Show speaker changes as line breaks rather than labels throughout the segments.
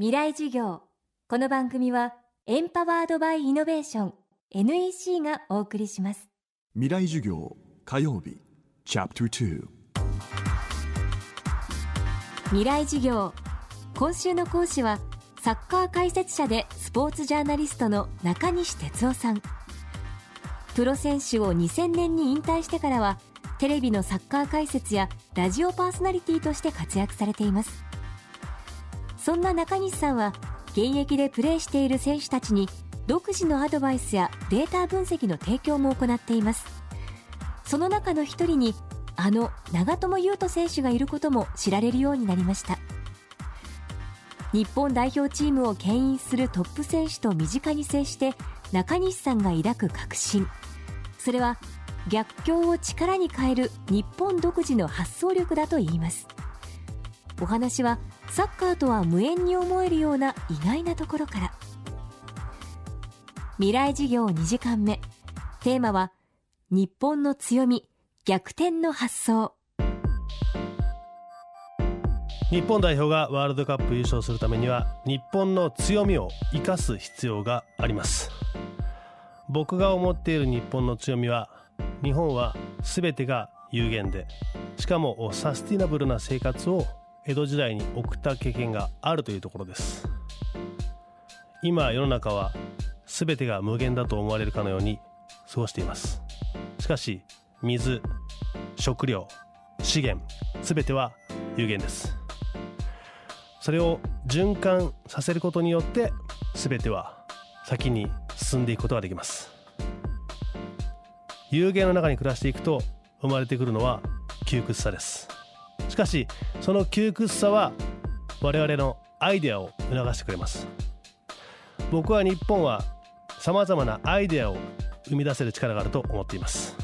未来授業。この番組はエンパワードバイイノベーション NEC がお送りします。
未来授業火曜日チャプター
未来授業。今週の講師はサッカー解説者でスポーツジャーナリストの中西哲夫さん。プロ選手を2000年に引退してからはテレビのサッカー解説やラジオパーソナリティとして活躍されていますそんな中西さんは現役でプレーしている選手たちに独自のアドバイスやデータ分析の提供も行っています。その中の一人にあの長友佑都選手がいることも知られるようになりました。日本代表チームを牽引するトップ選手と身近に接して中西さんが抱く確信。それは逆境を力に変える日本独自の発想力だといいます。お話はサッカーとは無縁に思えるような意外なところから。未来事業2時間目。テーマは日本の強み逆転の発想。
日本代表がワールドカップ優勝するためには日本の強みを生かす必要があります。僕が思っている日本の強みは日本は全てが有限でしかもサスティナブルな生活を江戸時代に送った経験があるというところです。今世の中は全てが無限だと思われるかのように過ごしています。しかし水食料資源全ては有限です。それを循環させることによって全ては先に進んでいくことができます。有限の中に暮らしていくと生まれてくるのは窮屈さです。かしその窮屈さは我々のアイデアを促してくれます。僕は日本はさまざまなアイデアを生み出せる力があると思っています。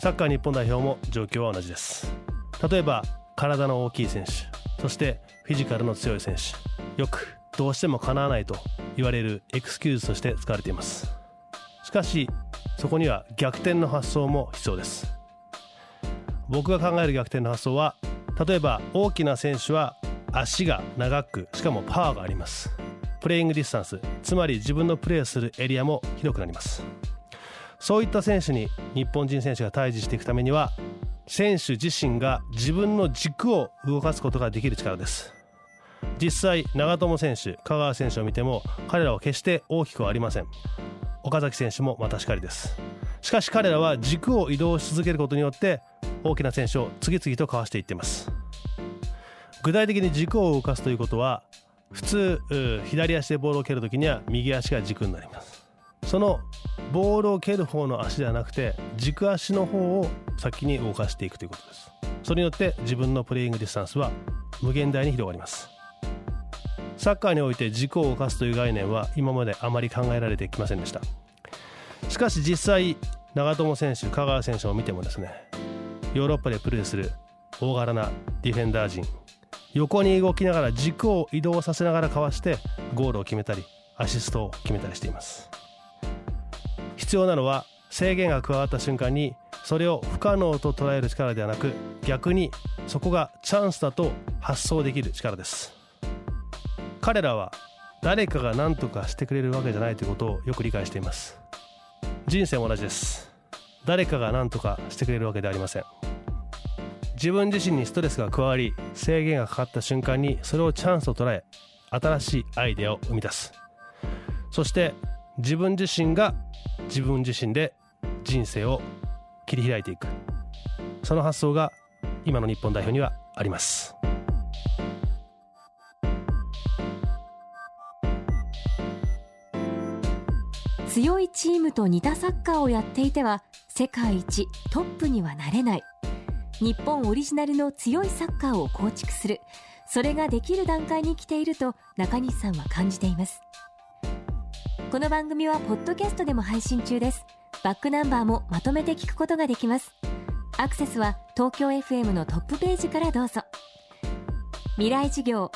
サッカー日本代表も状況は同じです。例えば体の大きい選手そしてフィジカルの強い選手。よくどうしてもかなわないと言われるエクスキューズとして使われています。しかしそこには逆転の発想も必要です。僕が考える逆転の発想は例えば大きな選手は足が長くしかもパワーがあります。 playing distance つまり自分のプレーするエリアも広くなります。そういった選手に日本人選手が対峙していくためには選手自身が自分の軸を動かすことができる力です。実際長友選手香川選手を見ても彼らは決して大きくはありません。岡崎選手もまたしかりです。しかし彼らは軸を移動し続けることによって大きな選手を次々とかわしていってます。具体的に軸を動かすということは普通左足でボールを蹴るときには右足が軸になります。そのボールを蹴る方の足ではなくて軸足の方を先に動かしていくということです。それによって自分の playing distance は無限大に広がります。サッカーにおいて軸を動かすという概念は今まであまり考えられてきませんでした。しかし実際長友選手香川選手を見てもですねヨーロッパでプレーする大柄なディフェンダー陣。横に動きながら軸を移動させながらかわしてゴールを決めたりアシストを決めたりしています。必要なのは制限が加わった瞬間にそれを不可能と捉える力ではなく逆にそこがチャンスだと発想できる力です。彼らは誰かが何とかしてくれるわけじゃないということをよく理解しています。人生も同じです。誰かが何とかしてくれるわけではありません。自分自身にストレスが加わり制限がかかった瞬間にそれをチャンスと捉え新しいアイデアを生み出す。そして自分自身が自分自身で人生を切り開いていく。その発想が今の日本代表にはあります。
強いチームと似たサッカーをやっていては世界一トップにはなれない。日本オリジナルの強いサッカーを構築する。それができる段階に来ていると中西さんは感じています。この番組はポッドキャストでも配信中です。バックナンバーもまとめて聞くことができます。アクセスは東京 FM のトップページからどうぞ。未来授業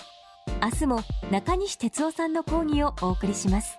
明日も中西哲夫さんの講義をお送りします。